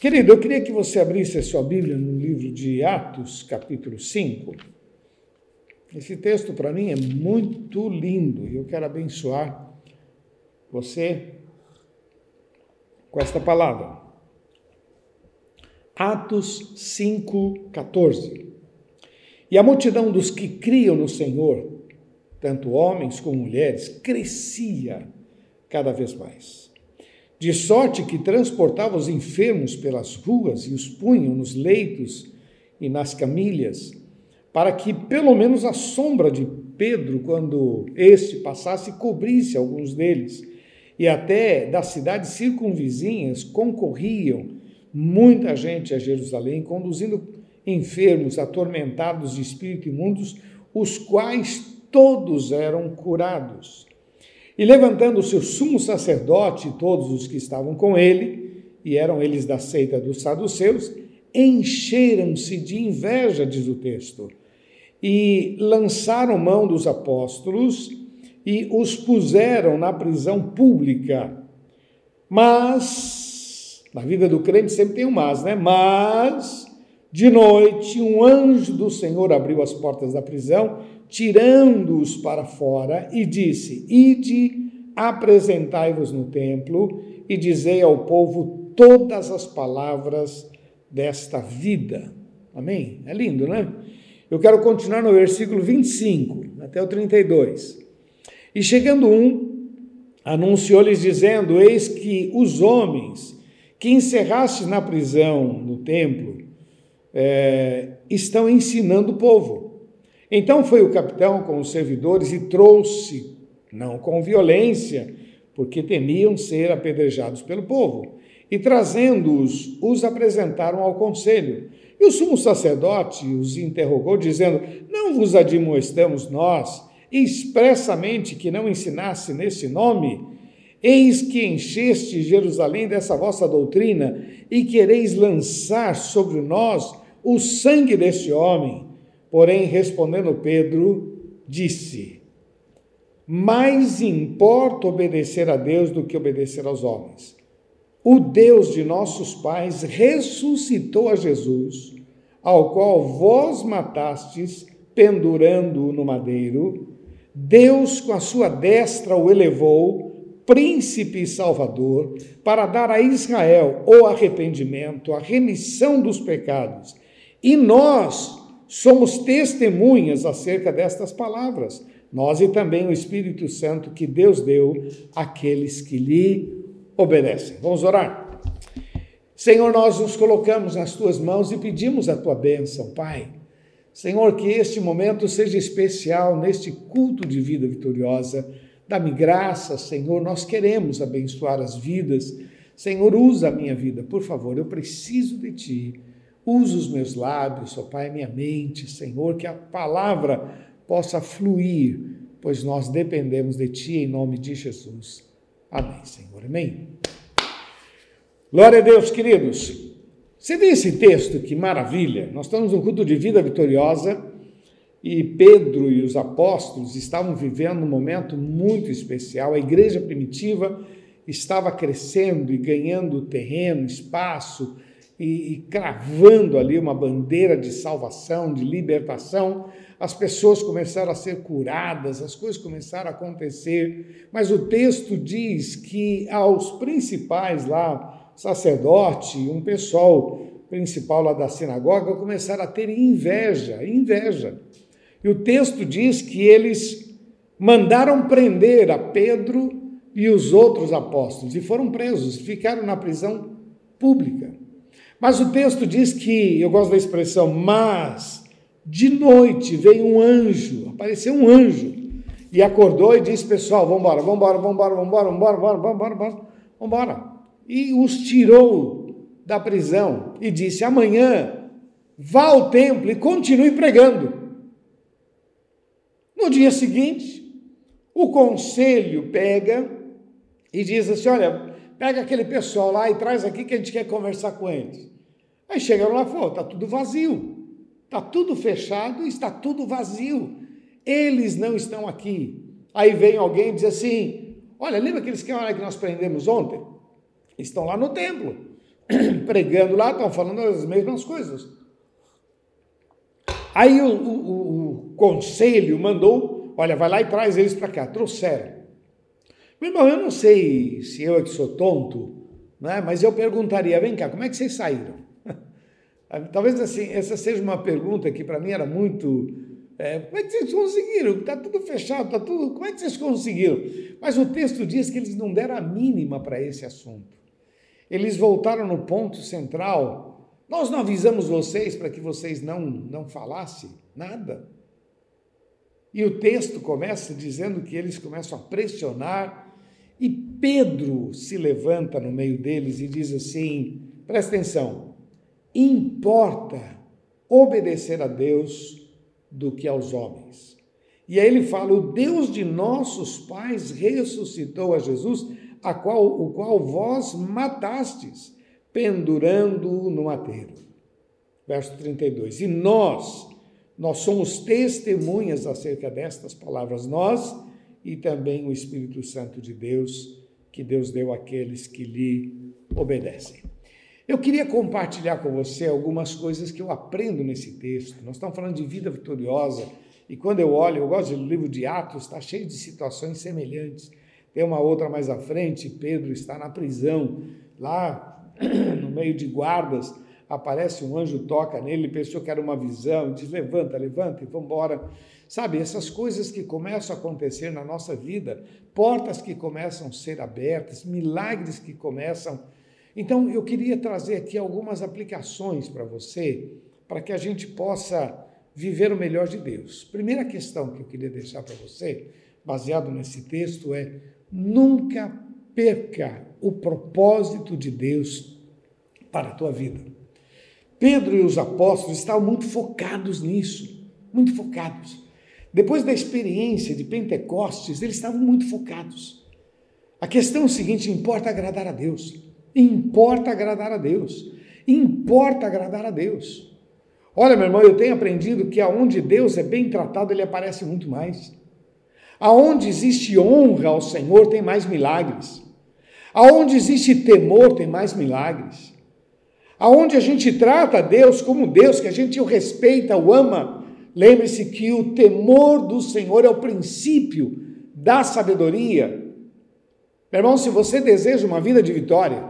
Querido, eu queria que você abrisse a sua Bíblia no livro de Atos, capítulo 5. Esse texto para mim é muito lindo e eu quero abençoar você com esta palavra. Atos 5, 14. E a multidão dos que criam no Senhor, tanto homens como mulheres, crescia cada vez mais de sorte que transportava os enfermos pelas ruas e os punham nos leitos e nas camilhas, para que pelo menos a sombra de Pedro, quando este passasse, cobrisse alguns deles. E até das cidades circunvizinhas concorriam muita gente a Jerusalém, conduzindo enfermos, atormentados de espírito imundos, os quais todos eram curados. E levantando o sumo sacerdote e todos os que estavam com ele, e eram eles da seita dos saduceus, encheram-se de inveja, diz o texto, e lançaram mão dos apóstolos e os puseram na prisão pública. Mas, na vida do crente sempre tem um mas, né? Mas, de noite, um anjo do Senhor abriu as portas da prisão tirando-os para fora, e disse: Ide, apresentai-vos no templo e dizei ao povo todas as palavras desta vida. Amém? É lindo, né? Eu quero continuar no versículo 25 até o 32. E chegando um, anunciou-lhes dizendo: Eis que os homens que encerraste na prisão no templo é, estão ensinando o povo então foi o capitão com os servidores e trouxe, não com violência, porque temiam ser apedrejados pelo povo, e trazendo-os, os apresentaram ao conselho. E o sumo sacerdote os interrogou, dizendo: Não vos admoestamos nós, expressamente que não ensinasse nesse nome? Eis que encheste Jerusalém dessa vossa doutrina e quereis lançar sobre nós o sangue deste homem. Porém, respondendo Pedro, disse: Mais importa obedecer a Deus do que obedecer aos homens. O Deus de nossos pais ressuscitou a Jesus, ao qual vós matastes, pendurando-o no madeiro. Deus, com a sua destra, o elevou, príncipe e salvador, para dar a Israel o arrependimento, a remissão dos pecados. E nós, somos testemunhas acerca destas palavras, nós e também o Espírito Santo que Deus deu àqueles que lhe obedecem. Vamos orar? Senhor, nós nos colocamos nas tuas mãos e pedimos a tua bênção, Pai. Senhor, que este momento seja especial neste culto de vida vitoriosa. Dá-me graça, Senhor, nós queremos abençoar as vidas. Senhor, usa a minha vida, por favor, eu preciso de ti. Usa os meus lábios, ó Pai, minha mente, Senhor, que a palavra possa fluir, pois nós dependemos de Ti em nome de Jesus. Amém, Senhor. Amém. Glória a Deus, queridos. Você vê esse texto, que maravilha. Nós estamos no culto de vida vitoriosa e Pedro e os apóstolos estavam vivendo um momento muito especial. A igreja primitiva estava crescendo e ganhando terreno, espaço, e, e cravando ali uma bandeira de salvação, de libertação, as pessoas começaram a ser curadas, as coisas começaram a acontecer, mas o texto diz que aos principais lá, sacerdote, um pessoal principal lá da sinagoga, começaram a ter inveja, inveja. E o texto diz que eles mandaram prender a Pedro e os outros apóstolos e foram presos, ficaram na prisão pública. Mas o texto diz que, eu gosto da expressão, mas de noite veio um anjo, apareceu um anjo, e acordou e disse: Pessoal, vamos embora, vamos embora, vamos embora, vamos embora, vamos embora, vamos embora, vamos embora. E os tirou da prisão e disse: Amanhã vá ao templo e continue pregando. No dia seguinte, o conselho pega e diz assim: Olha, pega aquele pessoal lá e traz aqui que a gente quer conversar com eles. Aí chegaram lá e falaram: está tudo vazio, está tudo fechado, está tudo vazio. Eles não estão aqui. Aí vem alguém e diz assim: Olha, lembra aqueles caras que nós prendemos ontem? Estão lá no templo. pregando lá, estão falando as mesmas coisas. Aí o, o, o conselho mandou, olha, vai lá e traz eles para cá. Trouxeram. Meu irmão, eu não sei se eu é que sou tonto, né? mas eu perguntaria, vem cá, como é que vocês saíram? Talvez assim, essa seja uma pergunta que para mim era muito. É, como é que vocês conseguiram? Está tudo fechado, está tudo. Como é que vocês conseguiram? Mas o texto diz que eles não deram a mínima para esse assunto. Eles voltaram no ponto central. Nós não avisamos vocês para que vocês não, não falassem nada. E o texto começa dizendo que eles começam a pressionar, e Pedro se levanta no meio deles e diz assim: presta atenção, importa obedecer a Deus do que aos homens. E aí ele fala: o Deus de nossos pais ressuscitou a Jesus, a qual, o qual vós matastes, pendurando-o no madeiro. Verso 32. E nós, nós somos testemunhas acerca destas palavras, nós e também o Espírito Santo de Deus, que Deus deu àqueles que lhe obedecem. Eu queria compartilhar com você algumas coisas que eu aprendo nesse texto. Nós estamos falando de vida vitoriosa, e quando eu olho, eu gosto do livro de Atos, está cheio de situações semelhantes. Tem uma outra mais à frente, Pedro está na prisão, lá no meio de guardas, aparece um anjo, toca nele, pensou que era uma visão, diz: levanta, levanta e vamos embora. Sabe, essas coisas que começam a acontecer na nossa vida, portas que começam a ser abertas, milagres que começam. Então, eu queria trazer aqui algumas aplicações para você, para que a gente possa viver o melhor de Deus. Primeira questão que eu queria deixar para você, baseado nesse texto, é: nunca perca o propósito de Deus para a tua vida. Pedro e os apóstolos estavam muito focados nisso, muito focados. Depois da experiência de Pentecostes, eles estavam muito focados. A questão é o seguinte: importa agradar a Deus. Importa agradar a Deus. Importa agradar a Deus. Olha, meu irmão, eu tenho aprendido que aonde Deus é bem tratado, ele aparece muito mais. Aonde existe honra ao Senhor, tem mais milagres. Aonde existe temor, tem mais milagres. Aonde a gente trata Deus como Deus, que a gente o respeita, o ama, Lembre-se que o temor do Senhor é o princípio da sabedoria. Meu irmão, se você deseja uma vida de vitória,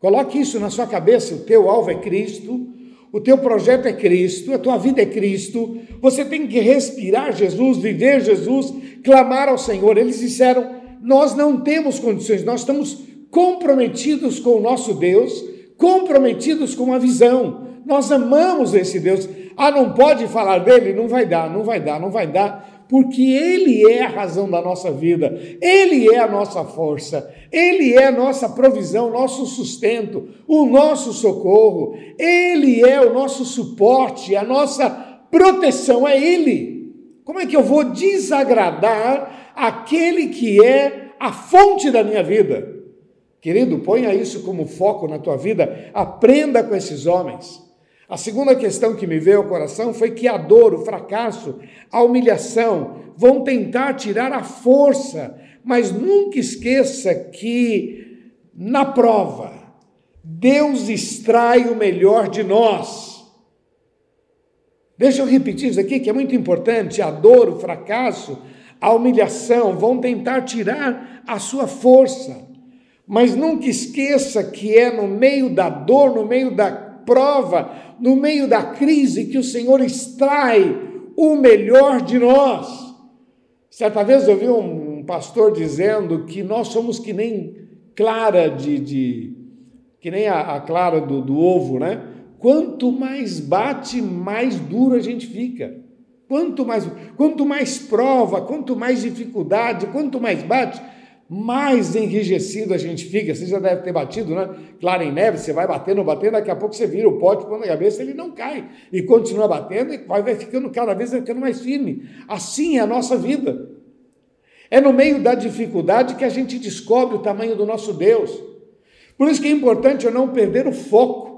coloque isso na sua cabeça: o teu alvo é Cristo, o teu projeto é Cristo, a tua vida é Cristo. Você tem que respirar Jesus, viver Jesus, clamar ao Senhor. Eles disseram: Nós não temos condições, nós estamos comprometidos com o nosso Deus, comprometidos com a visão. Nós amamos esse Deus. Ah, não pode falar dele? Não vai dar, não vai dar, não vai dar, porque ele é a razão da nossa vida, ele é a nossa força, ele é a nossa provisão, nosso sustento, o nosso socorro, ele é o nosso suporte, a nossa proteção, é ele. Como é que eu vou desagradar aquele que é a fonte da minha vida? Querido, ponha isso como foco na tua vida, aprenda com esses homens. A segunda questão que me veio ao coração foi que a dor, o fracasso, a humilhação vão tentar tirar a força, mas nunca esqueça que na prova, Deus extrai o melhor de nós. Deixa eu repetir isso aqui que é muito importante: a dor, o fracasso, a humilhação vão tentar tirar a sua força, mas nunca esqueça que é no meio da dor, no meio da prova, no meio da crise, que o Senhor extrai o melhor de nós. Certa vez eu vi um pastor dizendo que nós somos que nem clara de. de que nem a, a clara do, do ovo, né? Quanto mais bate, mais duro a gente fica. Quanto mais, quanto mais prova, quanto mais dificuldade, quanto mais bate, mais enrijecido a gente fica. Você já deve ter batido, né? Claro, em neve, você vai batendo, batendo, daqui a pouco você vira o pote, põe na cabeça, ele não cai. E continua batendo e vai, ficando cada vez ficando mais firme. Assim é a nossa vida. É no meio da dificuldade que a gente descobre o tamanho do nosso Deus. Por isso que é importante eu não perder o foco.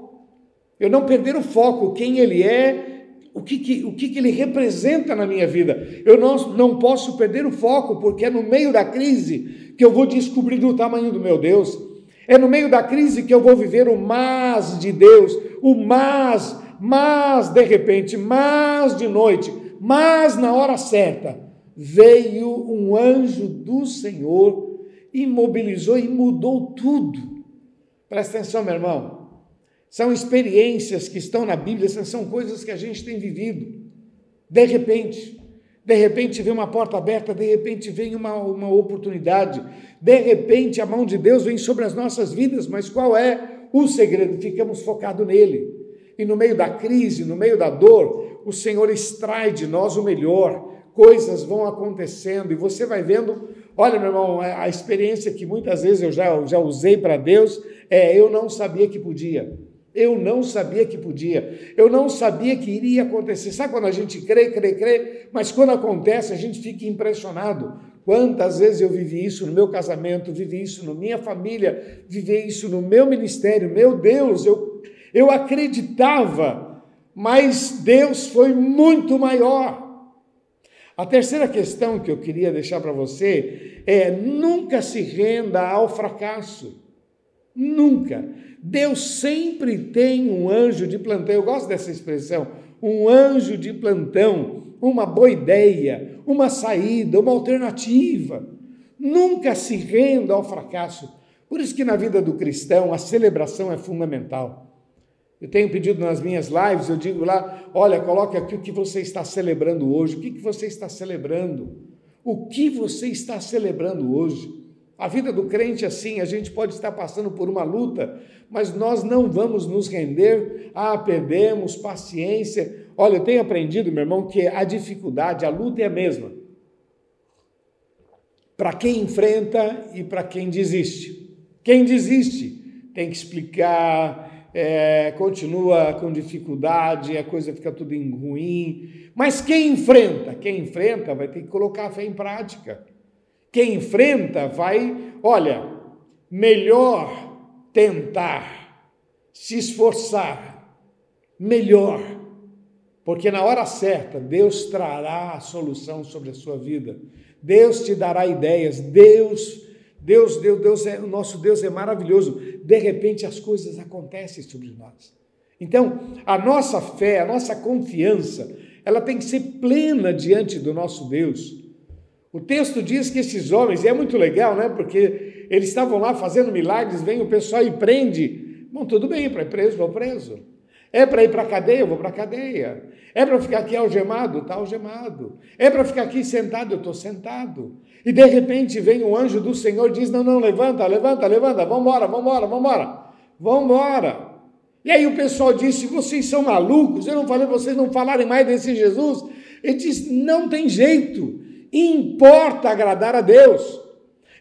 Eu não perder o foco, quem Ele é, o que, que, o que, que ele representa na minha vida. Eu não, não posso perder o foco, porque é no meio da crise que eu vou descobrir o tamanho do meu Deus. É no meio da crise que eu vou viver o mas de Deus, o mas, mas de repente, mas de noite, mas na hora certa, veio um anjo do Senhor, imobilizou e mudou tudo. Presta atenção, meu irmão. São experiências que estão na Bíblia, são coisas que a gente tem vivido. De repente, de repente vem uma porta aberta, de repente vem uma, uma oportunidade, de repente a mão de Deus vem sobre as nossas vidas, mas qual é o segredo? Ficamos focados nele. E no meio da crise, no meio da dor, o Senhor extrai de nós o melhor, coisas vão acontecendo e você vai vendo. Olha, meu irmão, a experiência que muitas vezes eu já, já usei para Deus é eu não sabia que podia. Eu não sabia que podia, eu não sabia que iria acontecer. Sabe quando a gente crê, crê, crê, mas quando acontece a gente fica impressionado. Quantas vezes eu vivi isso no meu casamento, vivi isso na minha família, vivi isso no meu ministério. Meu Deus, eu, eu acreditava, mas Deus foi muito maior. A terceira questão que eu queria deixar para você é: nunca se renda ao fracasso. Nunca. Deus sempre tem um anjo de plantão. Eu gosto dessa expressão. Um anjo de plantão, uma boa ideia, uma saída, uma alternativa. Nunca se renda ao fracasso. Por isso que na vida do cristão a celebração é fundamental. Eu tenho pedido nas minhas lives, eu digo lá, olha, coloque aqui o que você está celebrando hoje, o que, que você está celebrando, o que você está celebrando hoje. A vida do crente, assim, a gente pode estar passando por uma luta, mas nós não vamos nos render. Ah, perdemos paciência. Olha, eu tenho aprendido, meu irmão, que a dificuldade, a luta é a mesma. Para quem enfrenta e para quem desiste. Quem desiste tem que explicar, é, continua com dificuldade, a coisa fica tudo ruim. Mas quem enfrenta? Quem enfrenta vai ter que colocar a fé em prática. Quem enfrenta vai, olha, melhor tentar, se esforçar, melhor, porque na hora certa Deus trará a solução sobre a sua vida. Deus te dará ideias, Deus Deus, Deus, Deus é, o nosso Deus é maravilhoso. De repente as coisas acontecem sobre nós. Então, a nossa fé, a nossa confiança, ela tem que ser plena diante do nosso Deus. O texto diz que esses homens, e é muito legal, né? Porque eles estavam lá fazendo milagres, vem o pessoal e prende. Bom, tudo bem, para ir preso, vou preso. É para ir para a cadeia, eu vou para a cadeia. É para ficar aqui algemado, está algemado. É para ficar aqui sentado, eu estou sentado. E de repente vem o anjo do Senhor e diz: Não, não, levanta, levanta, levanta, vamos embora. Vamos embora. E aí o pessoal disse: Vocês são malucos, eu não falei vocês não falarem mais desse Jesus. Ele diz: Não tem jeito. Importa agradar a Deus,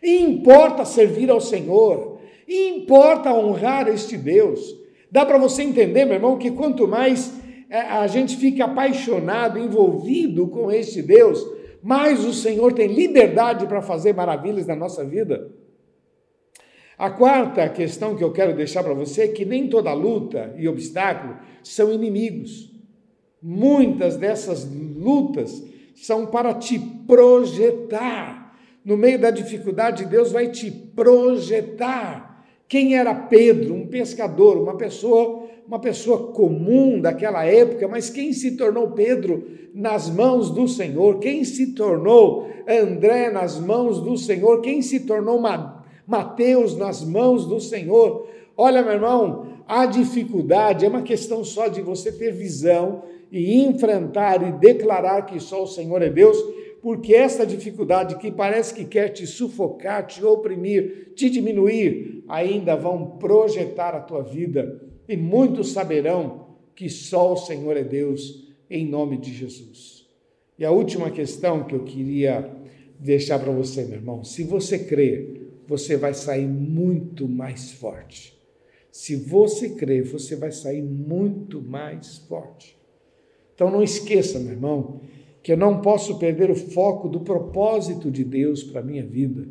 importa servir ao Senhor, importa honrar este Deus. Dá para você entender, meu irmão, que quanto mais é, a gente fica apaixonado, envolvido com este Deus, mais o Senhor tem liberdade para fazer maravilhas na nossa vida. A quarta questão que eu quero deixar para você é que nem toda luta e obstáculo são inimigos. Muitas dessas lutas são para te projetar. No meio da dificuldade, Deus vai te projetar. Quem era Pedro? Um pescador, uma pessoa, uma pessoa comum daquela época, mas quem se tornou Pedro nas mãos do Senhor? Quem se tornou André nas mãos do Senhor? Quem se tornou Mateus nas mãos do Senhor? Olha, meu irmão, a dificuldade é uma questão só de você ter visão e enfrentar e declarar que só o Senhor é Deus, porque essa dificuldade que parece que quer te sufocar, te oprimir, te diminuir, ainda vão projetar a tua vida e muitos saberão que só o Senhor é Deus, em nome de Jesus. E a última questão que eu queria deixar para você, meu irmão, se você crê, você vai sair muito mais forte. Se você crer, você vai sair muito mais forte. Então não esqueça, meu irmão, que eu não posso perder o foco do propósito de Deus para a minha vida.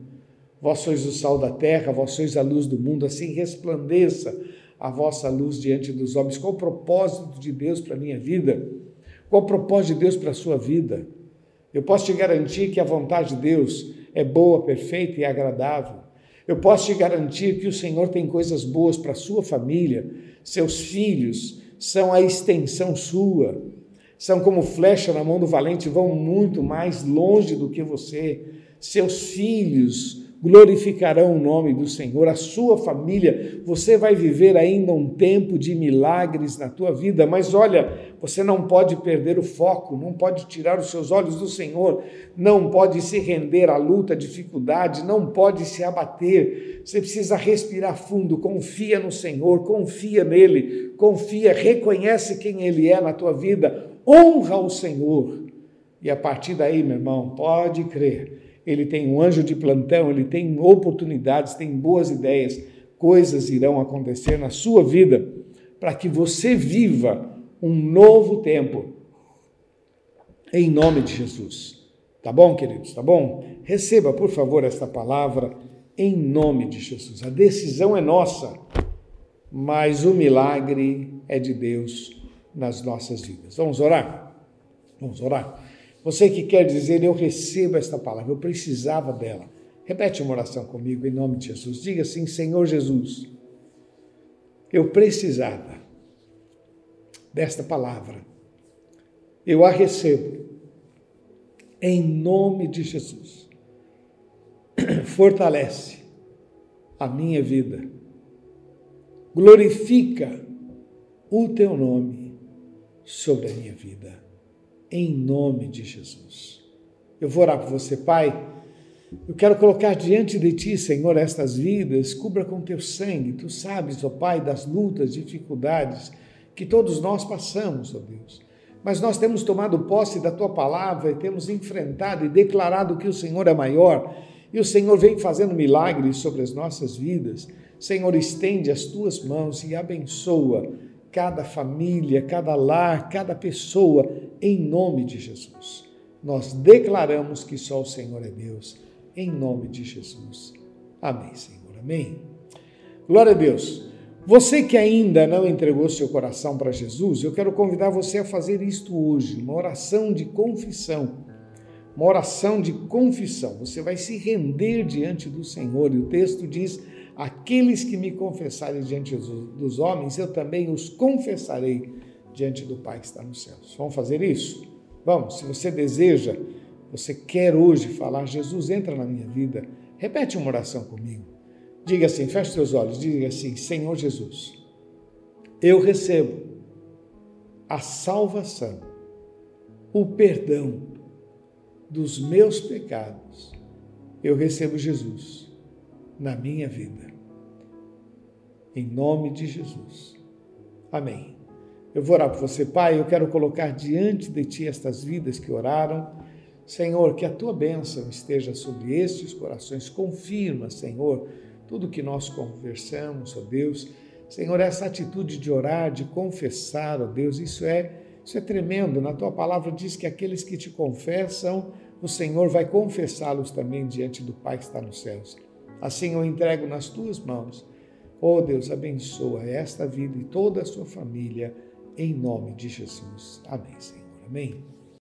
Vós sois o sal da terra, vós sois a luz do mundo, assim resplandeça a vossa luz diante dos homens. Qual o propósito de Deus para a minha vida? Qual o propósito de Deus para a sua vida? Eu posso te garantir que a vontade de Deus é boa, perfeita e agradável. Eu posso te garantir que o Senhor tem coisas boas para a sua família, seus filhos são a extensão sua, são como flecha na mão do valente, vão muito mais longe do que você. Seus filhos glorificarão o nome do Senhor, a sua família. Você vai viver ainda um tempo de milagres na tua vida, mas olha, você não pode perder o foco, não pode tirar os seus olhos do Senhor, não pode se render à luta, à dificuldade, não pode se abater. Você precisa respirar fundo, confia no Senhor, confia nele, confia, reconhece quem ele é na tua vida, honra o Senhor. E a partir daí, meu irmão, pode crer ele tem um anjo de plantão, ele tem oportunidades, tem boas ideias, coisas irão acontecer na sua vida para que você viva um novo tempo. Em nome de Jesus. Tá bom, queridos? Tá bom? Receba, por favor, esta palavra em nome de Jesus. A decisão é nossa, mas o milagre é de Deus nas nossas vidas. Vamos orar? Vamos orar. Você que quer dizer, eu recebo esta palavra, eu precisava dela. Repete uma oração comigo em nome de Jesus. Diga assim: Senhor Jesus, eu precisava desta palavra. Eu a recebo em nome de Jesus. Fortalece a minha vida. Glorifica o teu nome sobre a minha vida em nome de Jesus. Eu vou orar por você, Pai. Eu quero colocar diante de Ti, Senhor, estas vidas, cubra com Teu sangue. Tu sabes, ó Pai, das lutas, dificuldades que todos nós passamos, ó Deus. Mas nós temos tomado posse da Tua palavra e temos enfrentado e declarado que o Senhor é maior e o Senhor vem fazendo milagres sobre as nossas vidas. Senhor, estende as Tuas mãos e abençoa cada família, cada lar, cada pessoa, em nome de Jesus. Nós declaramos que só o Senhor é Deus, em nome de Jesus. Amém, Senhor. Amém. Glória a Deus. Você que ainda não entregou seu coração para Jesus, eu quero convidar você a fazer isto hoje, uma oração de confissão. Uma oração de confissão. Você vai se render diante do Senhor e o texto diz Aqueles que me confessarem diante dos homens, eu também os confessarei diante do Pai que está nos céus. Vamos fazer isso? Vamos, se você deseja, você quer hoje falar, Jesus entra na minha vida, repete uma oração comigo. Diga assim, feche seus olhos, diga assim: Senhor Jesus, eu recebo a salvação, o perdão dos meus pecados. Eu recebo Jesus na minha vida. Em nome de Jesus. Amém. Eu vou orar por você, Pai. Eu quero colocar diante de Ti estas vidas que oraram. Senhor, que a Tua bênção esteja sobre estes corações. Confirma, Senhor, tudo que nós conversamos, ó Deus. Senhor, essa atitude de orar, de confessar, ó Deus, isso é, isso é tremendo. Na Tua palavra diz que aqueles que te confessam, o Senhor vai confessá-los também diante do Pai que está nos céus. Assim eu entrego nas tuas mãos. Oh Deus, abençoa esta vida e toda a sua família, em nome de Jesus. Amém, Senhor. Amém.